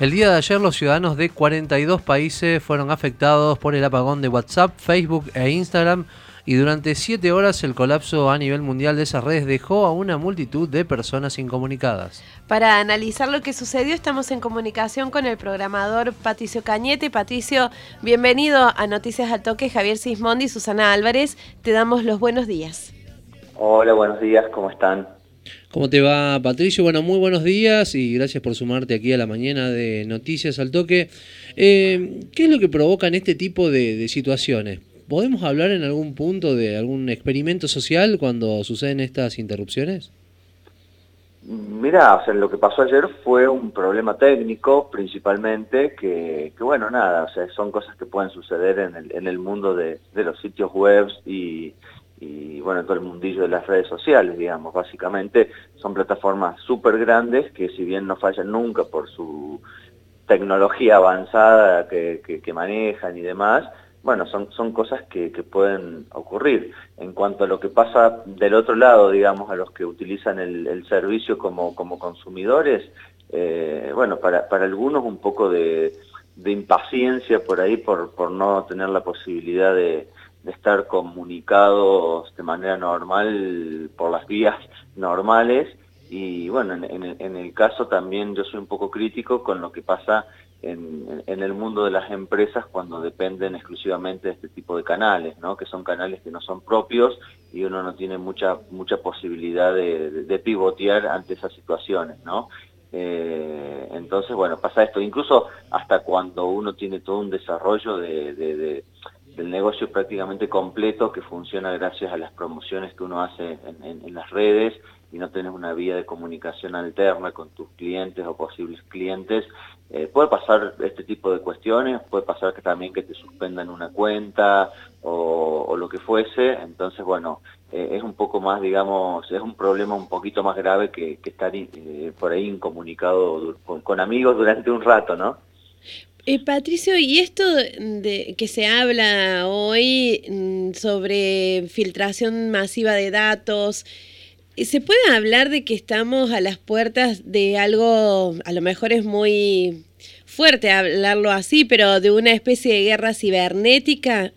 El día de ayer los ciudadanos de 42 países fueron afectados por el apagón de WhatsApp, Facebook e Instagram y durante 7 horas el colapso a nivel mundial de esas redes dejó a una multitud de personas incomunicadas. Para analizar lo que sucedió estamos en comunicación con el programador Patricio Cañete. Patricio, bienvenido a Noticias al Toque. Javier Sismondi y Susana Álvarez, te damos los buenos días. Hola, buenos días, ¿cómo están? ¿Cómo te va, Patricio? Bueno, muy buenos días y gracias por sumarte aquí a la mañana de Noticias al Toque. Eh, ¿Qué es lo que provocan este tipo de, situaciones? ¿Podemos hablar en algún punto de algún experimento social cuando suceden estas interrupciones? Mira, o sea, lo que pasó ayer fue un problema técnico principalmente, que, bueno, nada, o sea, son cosas que pueden suceder en el, en el mundo de, de los sitios web y, y bueno, todo el mundillo de las redes sociales, digamos, básicamente son plataformas súper grandes que si bien no fallan nunca por su tecnología avanzada que, que, manejan y demás, bueno, son, son cosas que, que, pueden ocurrir. En cuanto a lo que pasa del otro lado, digamos, a los que utilizan el, servicio como, como consumidores, eh, bueno, para, para algunos un poco de, de impaciencia por ahí por, por no tener la posibilidad de, de estar comunicados de manera normal por las vías normales y bueno, en, el caso también yo soy un poco crítico con lo que pasa en, el mundo de las empresas cuando dependen exclusivamente de este tipo de canales, ¿no? que son canales que no son propios y uno no tiene mucha mucha posibilidad de, pivotear ante esas situaciones. ¿no? Eh, entonces, bueno, pasa esto, incluso hasta cuando uno tiene todo un desarrollo de el negocio prácticamente completo que funciona gracias a las promociones que uno hace en, las redes y no tenés una vía de comunicación alterna con tus clientes o posibles clientes, eh, puede pasar este tipo de cuestiones, puede pasar que también que te suspendan una cuenta o, lo que fuese, entonces bueno, eh, es un poco más, digamos, es un problema un poquito más grave que, estar eh, por ahí incomunicado con amigos durante un rato, ¿no? Eh, Patricio, y esto de que se habla hoy mm, sobre filtración masiva de datos, ¿se puede hablar de que estamos a las puertas de algo, a lo mejor es muy fuerte hablarlo así, pero de una especie de guerra cibernética?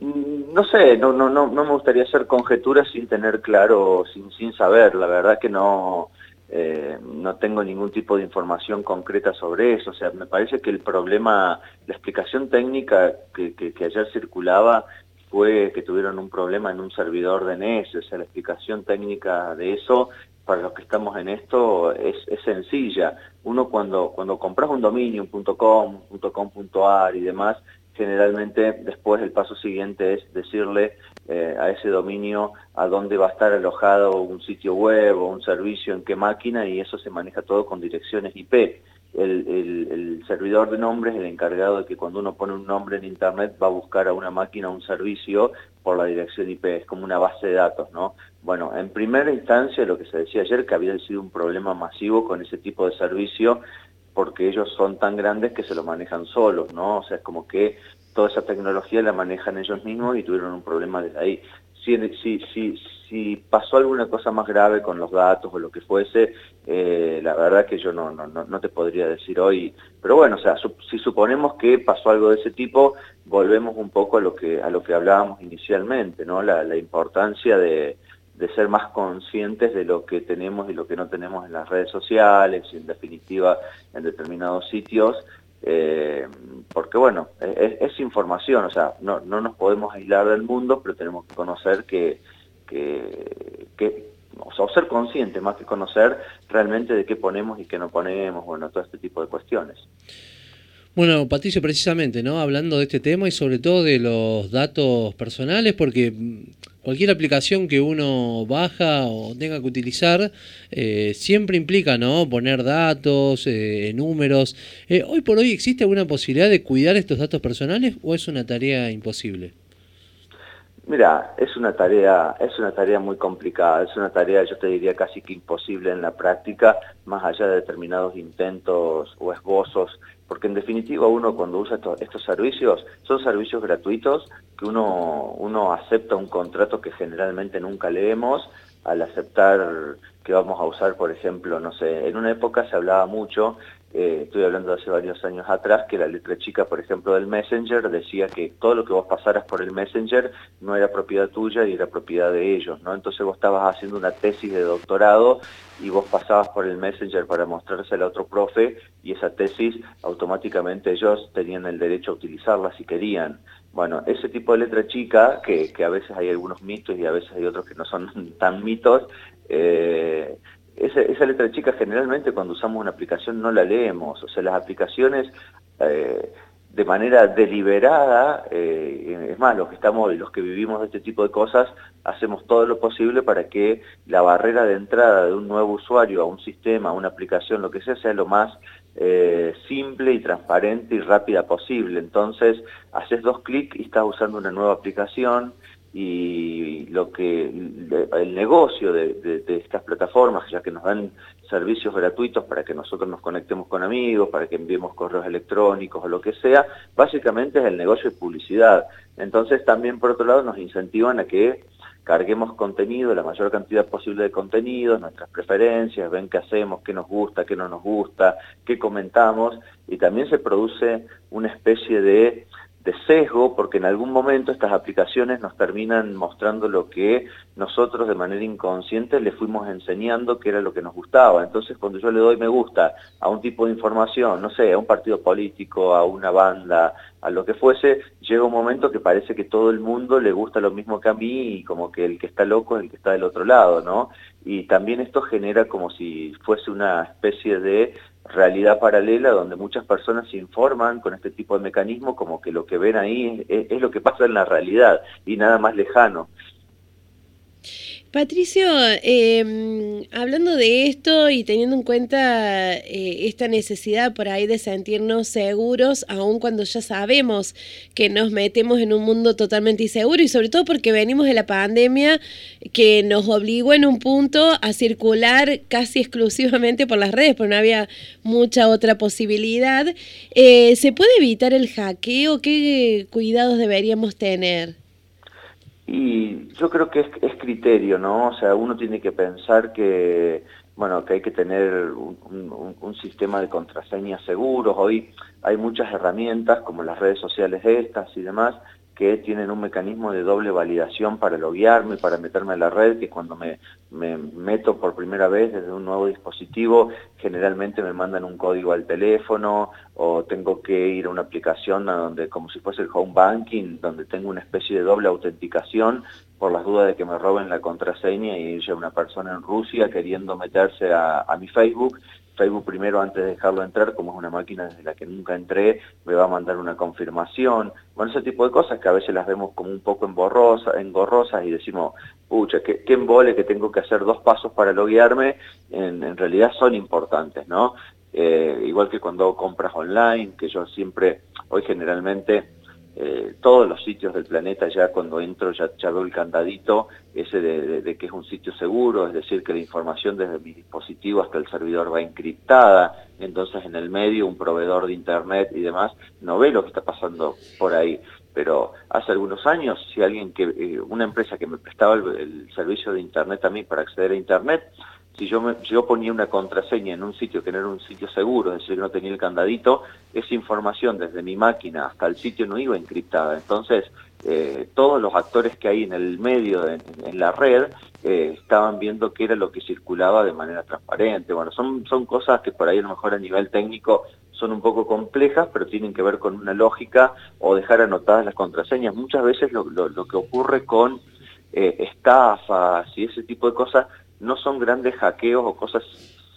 Mm, no sé, no, no, no, no me gustaría hacer conjeturas sin tener claro, sin, sin saber, la verdad que no eh, no tengo ningún tipo de información concreta sobre eso, o sea, me parece que el problema, la explicación técnica que, que, ayer circulaba fue que tuvieron un problema en un servidor de NES, o sea, la explicación técnica de eso, para los que estamos en esto, es, es sencilla. Uno cuando, cuando compras un dominio, un .com, .com.ar y demás, generalmente después el paso siguiente es decirle eh, a ese dominio a dónde va a estar alojado un sitio web o un servicio, en qué máquina, y eso se maneja todo con direcciones IP. El, el, servidor de nombres es el encargado de que cuando uno pone un nombre en Internet va a buscar a una máquina o un servicio por la dirección IP, es como una base de datos, ¿no? Bueno, en primera instancia lo que se decía ayer, que había sido un problema masivo con ese tipo de servicio, porque ellos son tan grandes que se lo manejan solos, ¿no? O sea, es como que toda esa tecnología la manejan ellos mismos y tuvieron un problema desde ahí. Si, si, si, pasó alguna cosa más grave con los datos o lo que fuese, eh, la verdad que yo no, no, no te podría decir hoy. Pero bueno, o sea, si suponemos que pasó algo de ese tipo, volvemos un poco a lo que, a lo que hablábamos inicialmente, ¿no? La importancia de, de ser más conscientes de lo que tenemos y lo que no tenemos en las redes sociales y en definitiva en determinados sitios, eh, porque bueno, es, información, o sea, no, no nos podemos aislar del mundo, pero tenemos que conocer que, que, o sea, ser conscientes más que conocer realmente de qué ponemos y qué no ponemos, bueno, todo este tipo de cuestiones. Bueno, Patricio, precisamente, ¿no? Hablando de este tema y sobre todo de los datos personales, porque cualquier aplicación que uno baja o tenga que utilizar eh, siempre implica, ¿no? Poner datos, eh, números. Eh, hoy por hoy existe alguna posibilidad de cuidar estos datos personales o es una tarea imposible? Mira, es una tarea, es una tarea muy complicada, es una tarea, yo te diría casi que imposible en la práctica, más allá de determinados intentos o esbozos porque en definitiva uno cuando usa estos, servicios son servicios gratuitos que uno, uno acepta un contrato que generalmente nunca leemos al aceptar que vamos a usar, por ejemplo, no sé, en una época se hablaba mucho eh, estoy hablando de hace varios años atrás, que la letra chica, por ejemplo, del Messenger decía que todo lo que vos pasaras por el Messenger no era propiedad tuya y era propiedad de ellos, ¿no? Entonces vos estabas haciendo una tesis de doctorado y vos pasabas por el Messenger para mostrársela a otro profe y esa tesis automáticamente ellos tenían el derecho a utilizarla si querían. Bueno, ese tipo de letra chica, que, que a veces hay algunos mitos y a veces hay otros que no son tan mitos, eh, esa, letra chica generalmente cuando usamos una aplicación no la leemos, o sea, las aplicaciones eh, de manera deliberada, eh, es más, los que estamos, los que vivimos de este tipo de cosas, hacemos todo lo posible para que la barrera de entrada de un nuevo usuario a un sistema, a una aplicación, lo que sea, sea lo más simple y transparente y rápida posible. Entonces, haces dos clics y estás usando una nueva aplicación, y lo que el negocio de, estas plataformas, ya que nos dan servicios gratuitos para que nosotros nos conectemos con amigos, para que enviemos correos electrónicos o lo que sea, básicamente es el negocio de publicidad. Entonces también por otro lado nos incentivan a que carguemos contenido, la mayor cantidad posible de contenidos, nuestras preferencias, ven qué hacemos, qué nos gusta, qué no nos gusta, qué comentamos, y también se produce una especie de de sesgo, porque en algún momento estas aplicaciones nos terminan mostrando lo que nosotros de manera inconsciente le fuimos enseñando que era lo que nos gustaba. Entonces cuando yo le doy me gusta a un tipo de información, no sé, a un partido político, a una banda, a lo que fuese, llega un momento que parece que todo el mundo le gusta lo mismo que a mí y como que el que está loco es el que está del otro lado, ¿no? Y también esto genera como si fuese una especie de realidad paralela donde muchas personas se informan con este tipo de mecanismo como que lo que ven ahí es, lo que pasa en la realidad y nada más lejano. Patricio, em, hablando de esto y teniendo en cuenta eh, esta necesidad por ahí de sentirnos seguros, aun cuando ya sabemos que nos metemos en un mundo totalmente inseguro y sobre todo porque venimos de la pandemia que nos obligó en un punto a circular casi exclusivamente por las redes, porque no había mucha otra posibilidad, eh, ¿se puede evitar el hackeo? ¿Qué cuidados deberíamos tener? Y yo creo que es, criterio, ¿no? O sea, uno tiene que pensar que, bueno, que hay que tener un, sistema de contraseñas seguros. Hoy hay muchas herramientas, como las redes sociales estas y demás, que tienen un mecanismo de doble validación para loguearme, para meterme a la red, que cuando me, me, meto por primera vez desde un nuevo dispositivo, generalmente me mandan un código al teléfono o tengo que ir a una aplicación donde, como si fuese el home banking, donde tengo una especie de doble autenticación por las dudas de que me roben la contraseña y haya una persona en Rusia queriendo meterse a mi Facebook Facebook primero antes de dejarlo entrar, como es una máquina desde la que nunca entré, me va a mandar una confirmación. Bueno, ese tipo de cosas que a veces las vemos como un poco engorrosas y decimos, pucha, qué, qué embole que tengo que hacer dos pasos para loguearme, en, en realidad son importantes, ¿no? Eh, igual que cuando compras online, que yo siempre, hoy generalmente eh, todos los sitios del planeta ya cuando entro ya, ya veo el candadito ese de, que es un sitio seguro, es decir, que la información desde mi dispositivo hasta el servidor va encriptada, entonces en el medio un proveedor de internet y demás no ve lo que está pasando por ahí. Pero hace algunos años, si alguien que, eh, una empresa que me prestaba el servicio de internet a mí para acceder a internet, si yo, yo ponía una contraseña en un sitio que no era un sitio seguro, es decir, no tenía el candadito, esa información desde mi máquina hasta el sitio no iba encriptada. Entonces, eh, todos los actores que hay en el medio, en, la red, eh, estaban viendo qué era lo que circulaba de manera transparente. Bueno, son, son cosas que por ahí a lo mejor a nivel técnico son un poco complejas, pero tienen que ver con una lógica o dejar anotadas las contraseñas. Muchas veces lo, lo, que ocurre con eh, estafas y ese tipo de cosas no son grandes hackeos o cosas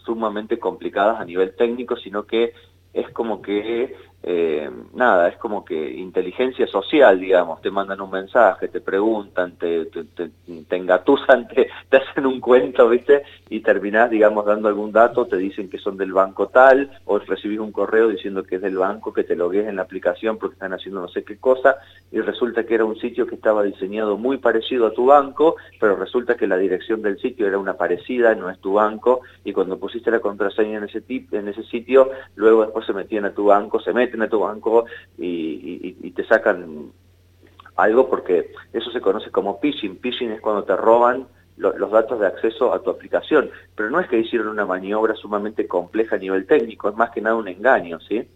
sumamente complicadas a nivel técnico, sino que es como que eh, nada, es como que inteligencia social, digamos, te mandan un mensaje, te preguntan, te, te, engatusan, te, hacen un cuento, ¿viste? Y terminás, digamos, dando algún dato, te dicen que son del banco tal, o recibís un correo diciendo que es del banco, que te logues en la aplicación porque están haciendo no sé qué cosa, y resulta que era un sitio que estaba diseñado muy parecido a tu banco, pero resulta que la dirección del sitio era una parecida, no es tu banco, y cuando pusiste la contraseña en ese, en ese sitio, luego después se metían a tu banco, se meten a tu banco y, te sacan algo porque eso se conoce como phishing. Phishing es cuando te roban los datos de acceso a tu aplicación. Pero no es que hicieron una maniobra sumamente compleja a nivel técnico, es más que nada un engaño, ¿sí?